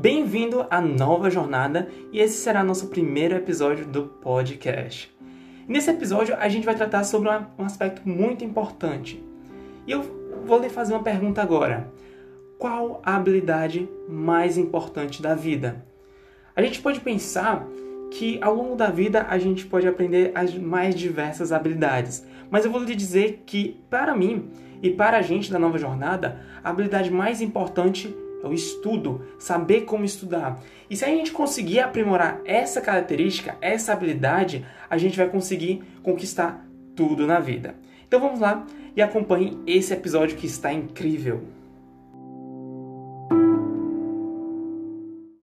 Bem-vindo à nova jornada e esse será nosso primeiro episódio do podcast. Nesse episódio a gente vai tratar sobre um aspecto muito importante. E eu vou lhe fazer uma pergunta agora. Qual a habilidade mais importante da vida? A gente pode pensar que ao longo da vida a gente pode aprender as mais diversas habilidades, mas eu vou lhe dizer que para mim e para a gente da nova jornada, a habilidade mais importante é o estudo, saber como estudar. E se a gente conseguir aprimorar essa característica, essa habilidade, a gente vai conseguir conquistar tudo na vida. Então vamos lá e acompanhe esse episódio que está incrível.